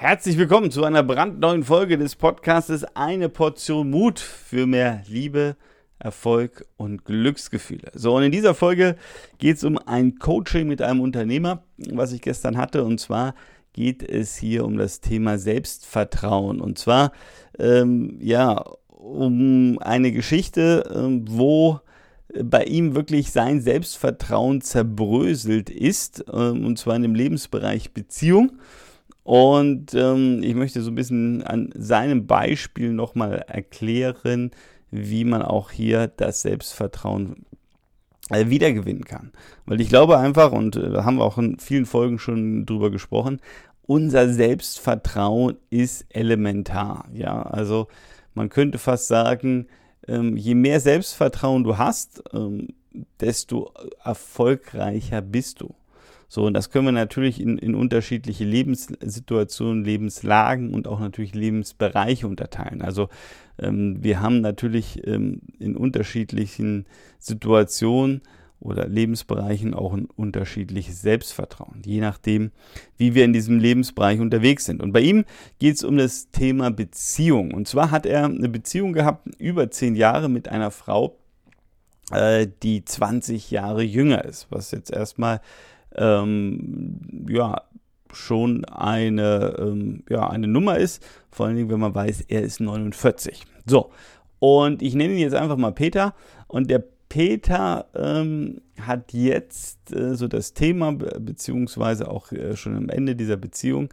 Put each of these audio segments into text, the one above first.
Herzlich willkommen zu einer brandneuen Folge des Podcastes Eine Portion Mut für mehr Liebe, Erfolg und Glücksgefühle. So, und in dieser Folge geht es um ein Coaching mit einem Unternehmer, was ich gestern hatte. Und zwar geht es hier um das Thema Selbstvertrauen. Und zwar, ähm, ja, um eine Geschichte, ähm, wo bei ihm wirklich sein Selbstvertrauen zerbröselt ist, ähm, und zwar in dem Lebensbereich Beziehung. Und ähm, ich möchte so ein bisschen an seinem Beispiel nochmal erklären, wie man auch hier das Selbstvertrauen äh, wiedergewinnen kann. Weil ich glaube einfach, und äh, da haben wir auch in vielen Folgen schon drüber gesprochen, unser Selbstvertrauen ist elementar. Ja, also man könnte fast sagen, ähm, je mehr Selbstvertrauen du hast, ähm, desto erfolgreicher bist du. So, und das können wir natürlich in, in unterschiedliche Lebenssituationen, Lebenslagen und auch natürlich Lebensbereiche unterteilen. Also ähm, wir haben natürlich ähm, in unterschiedlichen Situationen oder Lebensbereichen auch ein unterschiedliches Selbstvertrauen, je nachdem, wie wir in diesem Lebensbereich unterwegs sind. Und bei ihm geht es um das Thema Beziehung. Und zwar hat er eine Beziehung gehabt, über zehn Jahre mit einer Frau, äh, die 20 Jahre jünger ist, was jetzt erstmal ähm, ja, schon eine, ähm, ja, eine Nummer ist. Vor allen Dingen, wenn man weiß, er ist 49. So, und ich nenne ihn jetzt einfach mal Peter. Und der Peter ähm, hat jetzt äh, so das Thema, beziehungsweise auch äh, schon am Ende dieser Beziehung,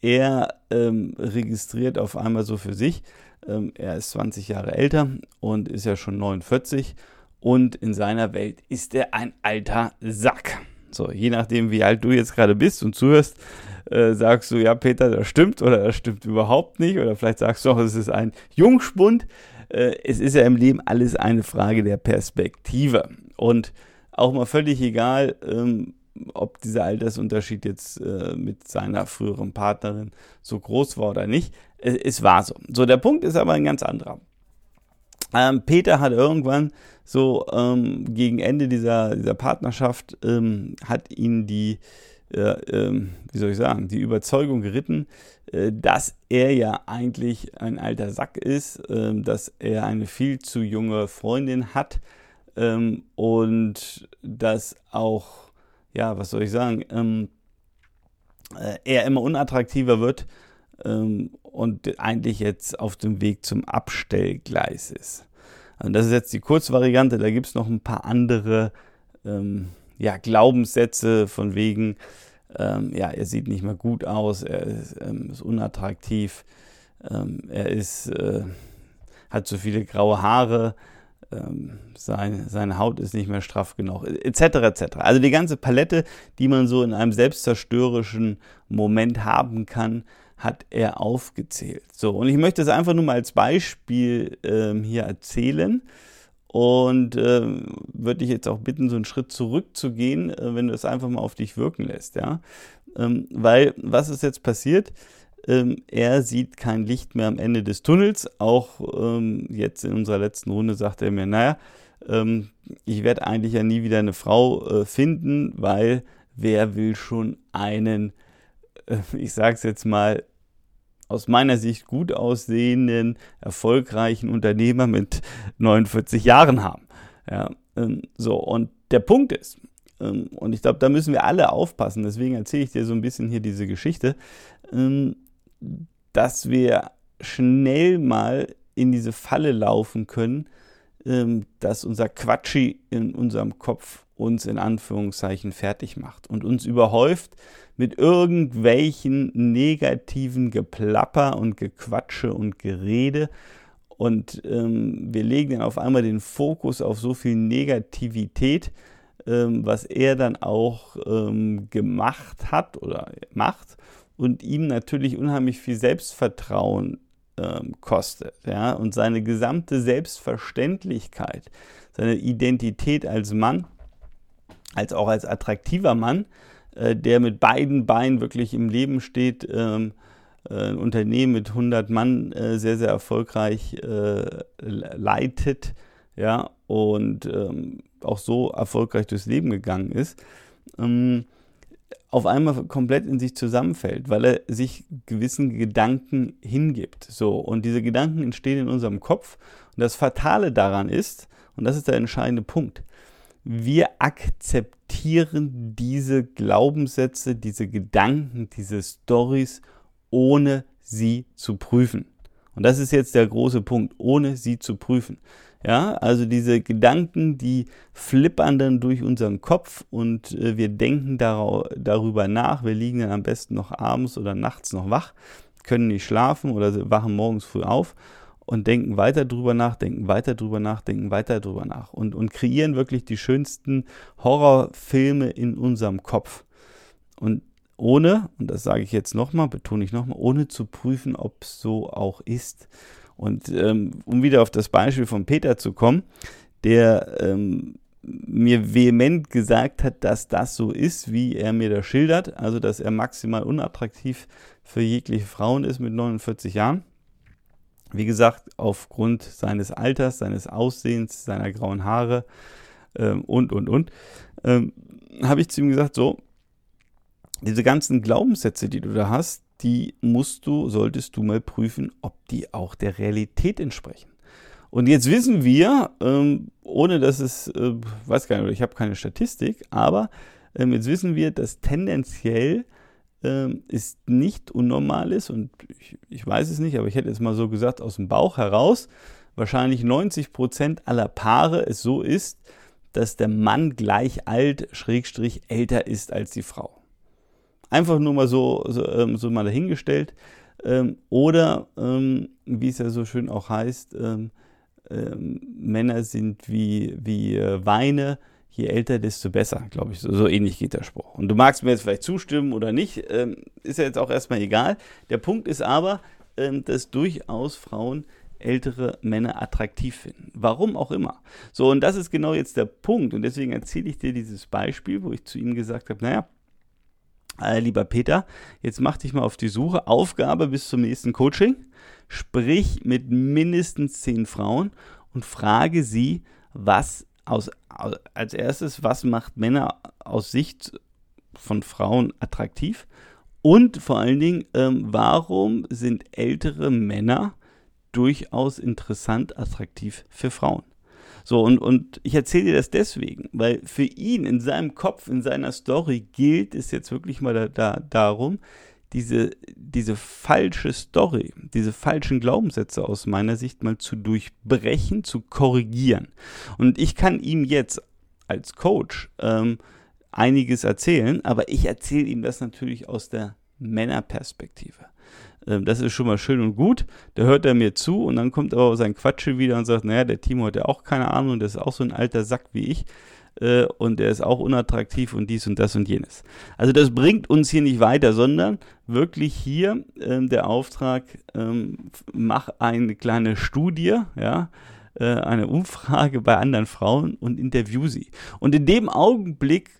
er ähm, registriert auf einmal so für sich, ähm, er ist 20 Jahre älter und ist ja schon 49 und in seiner Welt ist er ein alter Sack. So, je nachdem, wie alt du jetzt gerade bist und zuhörst, äh, sagst du, ja, Peter, das stimmt oder das stimmt überhaupt nicht. Oder vielleicht sagst du auch, es ist ein Jungspund. Äh, es ist ja im Leben alles eine Frage der Perspektive. Und auch mal völlig egal, ähm, ob dieser Altersunterschied jetzt äh, mit seiner früheren Partnerin so groß war oder nicht. Es, es war so. So, der Punkt ist aber ein ganz anderer. Ähm, Peter hat irgendwann so ähm, gegen Ende dieser, dieser Partnerschaft ähm, hat ihn die, äh, ähm, wie soll ich sagen, die Überzeugung geritten, äh, dass er ja eigentlich ein alter Sack ist, äh, dass er eine viel zu junge Freundin hat ähm, und dass auch, ja, was soll ich sagen, ähm, äh, er immer unattraktiver wird ähm, und eigentlich jetzt auf dem Weg zum Abstellgleis ist. Also das ist jetzt die Kurzvariante, da gibt es noch ein paar andere ähm, ja, Glaubenssätze von wegen, ähm, ja, er sieht nicht mehr gut aus, er ist, ähm, ist unattraktiv, ähm, er ist, äh, hat zu viele graue Haare, ähm, sein, seine Haut ist nicht mehr straff genug, etc. etc. Also die ganze Palette, die man so in einem selbstzerstörerischen Moment haben kann, hat er aufgezählt. So, und ich möchte es einfach nur mal als Beispiel ähm, hier erzählen und ähm, würde dich jetzt auch bitten, so einen Schritt zurückzugehen, äh, wenn du es einfach mal auf dich wirken lässt, ja. Ähm, weil, was ist jetzt passiert? Ähm, er sieht kein Licht mehr am Ende des Tunnels. Auch ähm, jetzt in unserer letzten Runde sagt er mir, naja, ähm, ich werde eigentlich ja nie wieder eine Frau äh, finden, weil wer will schon einen äh, ich sage es jetzt mal, aus meiner Sicht gut aussehenden, erfolgreichen Unternehmer mit 49 Jahren haben. Ja, ähm, so, und der Punkt ist, ähm, und ich glaube, da müssen wir alle aufpassen, deswegen erzähle ich dir so ein bisschen hier diese Geschichte, ähm, dass wir schnell mal in diese Falle laufen können, dass unser Quatschi in unserem Kopf uns in Anführungszeichen fertig macht und uns überhäuft mit irgendwelchen negativen Geplapper und Gequatsche und Gerede. Und ähm, wir legen dann auf einmal den Fokus auf so viel Negativität, ähm, was er dann auch ähm, gemacht hat oder macht und ihm natürlich unheimlich viel Selbstvertrauen ähm, kostet. Ja? Und seine gesamte Selbstverständlichkeit, seine Identität als Mann als auch als attraktiver Mann, äh, der mit beiden Beinen wirklich im Leben steht, ähm, äh, ein Unternehmen mit 100 Mann äh, sehr, sehr erfolgreich äh, leitet, ja, und ähm, auch so erfolgreich durchs Leben gegangen ist. Ähm, auf einmal komplett in sich zusammenfällt, weil er sich gewissen Gedanken hingibt. So, und diese Gedanken entstehen in unserem Kopf. Und das Fatale daran ist, und das ist der entscheidende Punkt, wir akzeptieren diese Glaubenssätze, diese Gedanken, diese Stories, ohne sie zu prüfen. Und das ist jetzt der große Punkt, ohne sie zu prüfen. Ja, also diese Gedanken, die flippern dann durch unseren Kopf und äh, wir denken darüber nach. Wir liegen dann am besten noch abends oder nachts noch wach, können nicht schlafen oder wachen morgens früh auf und denken weiter drüber nach, denken weiter drüber nach, denken weiter drüber nach und, und kreieren wirklich die schönsten Horrorfilme in unserem Kopf. Und ohne, und das sage ich jetzt nochmal, betone ich nochmal, ohne zu prüfen, ob es so auch ist. Und ähm, um wieder auf das Beispiel von Peter zu kommen, der ähm, mir vehement gesagt hat, dass das so ist, wie er mir das schildert, also dass er maximal unattraktiv für jegliche Frauen ist mit 49 Jahren. Wie gesagt, aufgrund seines Alters, seines Aussehens, seiner grauen Haare ähm, und, und, und, ähm, habe ich zu ihm gesagt, so, diese ganzen Glaubenssätze, die du da hast, die musst du, solltest du mal prüfen, ob die auch der Realität entsprechen. Und jetzt wissen wir, ähm, ohne dass es, äh, weiß gar nicht, ich habe keine Statistik, aber ähm, jetzt wissen wir, dass tendenziell ähm, es nicht unnormal ist und ich, ich, weiß es nicht, aber ich hätte es mal so gesagt aus dem Bauch heraus, wahrscheinlich 90 Prozent aller Paare es so ist, dass der Mann gleich alt, schrägstrich älter ist als die Frau. Einfach nur mal so, so, ähm, so mal dahingestellt. Ähm, oder, ähm, wie es ja so schön auch heißt, ähm, ähm, Männer sind wie, wie äh, Weine, je älter, desto besser, glaube ich. So, so, ähnlich geht der Spruch. Und du magst mir jetzt vielleicht zustimmen oder nicht, ist ja jetzt auch erstmal egal. Der Punkt ist aber, dass durchaus Frauen ältere Männer attraktiv finden. Warum auch immer. So, und das ist genau jetzt der Punkt. Und deswegen erzähle ich dir dieses Beispiel, wo ich zu ihm gesagt habe, naja, äh, lieber Peter, jetzt mach dich mal auf die Suche. Aufgabe bis zum nächsten Coaching. Sprich mit mindestens zehn Frauen und frage sie, was aus, als erstes, was macht Männer aus Sicht von Frauen attraktiv? Und vor allen Dingen, ähm, warum sind ältere Männer durchaus interessant, attraktiv für Frauen? So, und, und ich erzähle dir das deswegen, weil für ihn in seinem Kopf, in seiner Story gilt es jetzt wirklich mal da, da, darum, diese, diese falsche Story, diese falschen Glaubenssätze aus meiner Sicht mal zu durchbrechen, zu korrigieren. Und ich kann ihm jetzt als Coach ähm, einiges erzählen, aber ich erzähle ihm das natürlich aus der Männerperspektive. Ähm, das ist schon mal schön und gut. Da hört er mir zu und dann kommt aber sein Quatsche wieder und sagt, naja, der Timo hat ja auch keine Ahnung, der ist auch so ein alter Sack wie ich äh, und der ist auch unattraktiv und dies und das und jenes. Also das bringt uns hier nicht weiter, sondern wirklich hier ähm, der Auftrag, ähm, mach eine kleine Studie, ja, äh, eine Umfrage bei anderen Frauen und interview sie. Und in dem Augenblick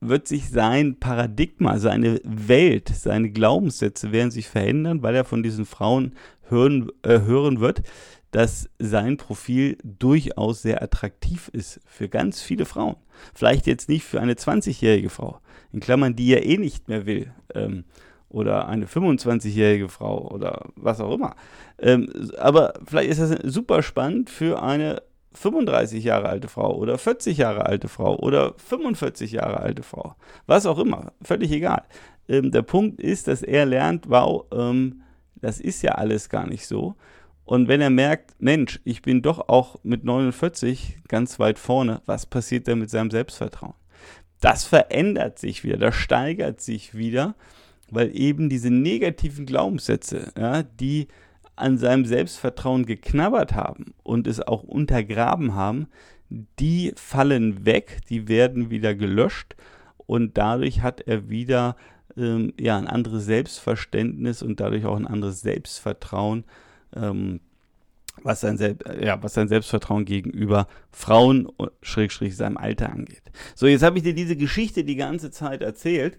wird sich sein Paradigma, seine Welt, seine Glaubenssätze werden sich verändern, weil er von diesen Frauen hören, äh, hören wird, dass sein Profil durchaus sehr attraktiv ist für ganz viele Frauen. Vielleicht jetzt nicht für eine 20-jährige Frau, in Klammern, die er eh nicht mehr will. Ähm, oder eine 25-jährige Frau oder was auch immer. Ähm, aber vielleicht ist das super spannend für eine 35 Jahre alte Frau oder 40 Jahre alte Frau oder 45 Jahre alte Frau. Was auch immer, völlig egal. Ähm, der Punkt ist, dass er lernt, wow, ähm, das ist ja alles gar nicht so. Und wenn er merkt, Mensch, ich bin doch auch mit 49 ganz weit vorne, was passiert denn mit seinem Selbstvertrauen? Das verändert sich wieder, das steigert sich wieder, weil eben diese negativen Glaubenssätze, ja, die an seinem Selbstvertrauen geknabbert haben und es auch untergraben haben, die fallen weg, die werden wieder gelöscht und dadurch hat er wieder ähm, ja, ein anderes Selbstverständnis und dadurch auch ein anderes Selbstvertrauen, ähm, was, sein Sel ja, was sein Selbstvertrauen gegenüber Frauen, Schrägstrich seinem Alter angeht. So, jetzt habe ich dir diese Geschichte die ganze Zeit erzählt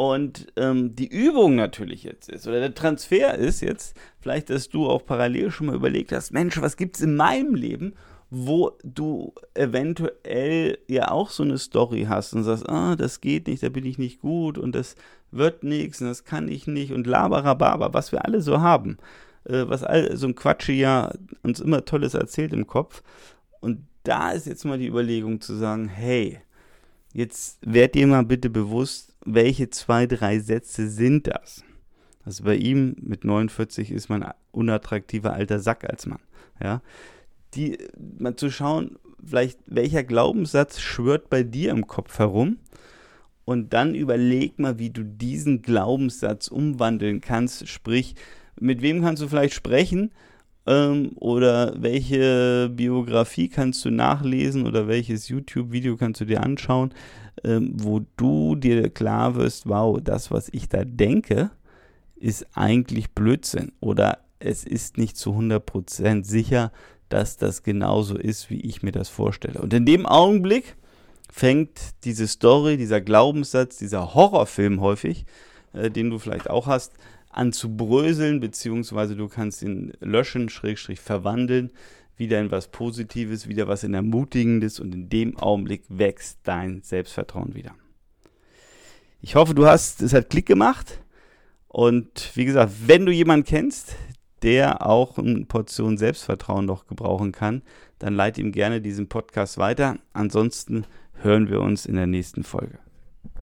und ähm, die Übung natürlich jetzt ist, oder der Transfer ist jetzt, vielleicht, dass du auch parallel schon mal überlegt hast, Mensch, was gibt es in meinem Leben, wo du eventuell ja auch so eine Story hast und sagst, ah, das geht nicht, da bin ich nicht gut und das wird nichts und das kann ich nicht und laberababa, was wir alle so haben, äh, was all so ein Quatsch ja uns immer Tolles erzählt im Kopf. Und da ist jetzt mal die Überlegung zu sagen, hey, jetzt werd dir mal bitte bewusst, welche zwei, drei Sätze sind das? Also bei ihm mit 49 ist man unattraktiver alter Sack als Mann. Ja, die mal zu schauen, vielleicht welcher Glaubenssatz schwört bei dir im Kopf herum und dann überleg mal, wie du diesen Glaubenssatz umwandeln kannst. Sprich, mit wem kannst du vielleicht sprechen ähm, oder welche Biografie kannst du nachlesen oder welches YouTube-Video kannst du dir anschauen, ähm, wo du dir klar wirst, wow, das, was ich da denke, ist eigentlich Blödsinn oder es ist nicht zu 100% sicher, dass das genauso ist, wie ich mir das vorstelle. Und in dem Augenblick fängt diese Story, dieser Glaubenssatz, dieser Horrorfilm häufig, äh, den du vielleicht auch hast, an zu bröseln, beziehungsweise du kannst ihn löschen, schrägstrich verwandeln, wieder in was Positives, wieder was in Ermutigendes und in dem Augenblick wächst dein Selbstvertrauen wieder. Ich hoffe, du hast, es hat Klick gemacht. Und wie gesagt, wenn du jemanden kennst, der auch eine Portion Selbstvertrauen noch gebrauchen kann, dann leite ihm gerne diesen Podcast weiter. Ansonsten hören wir uns in der nächsten Folge.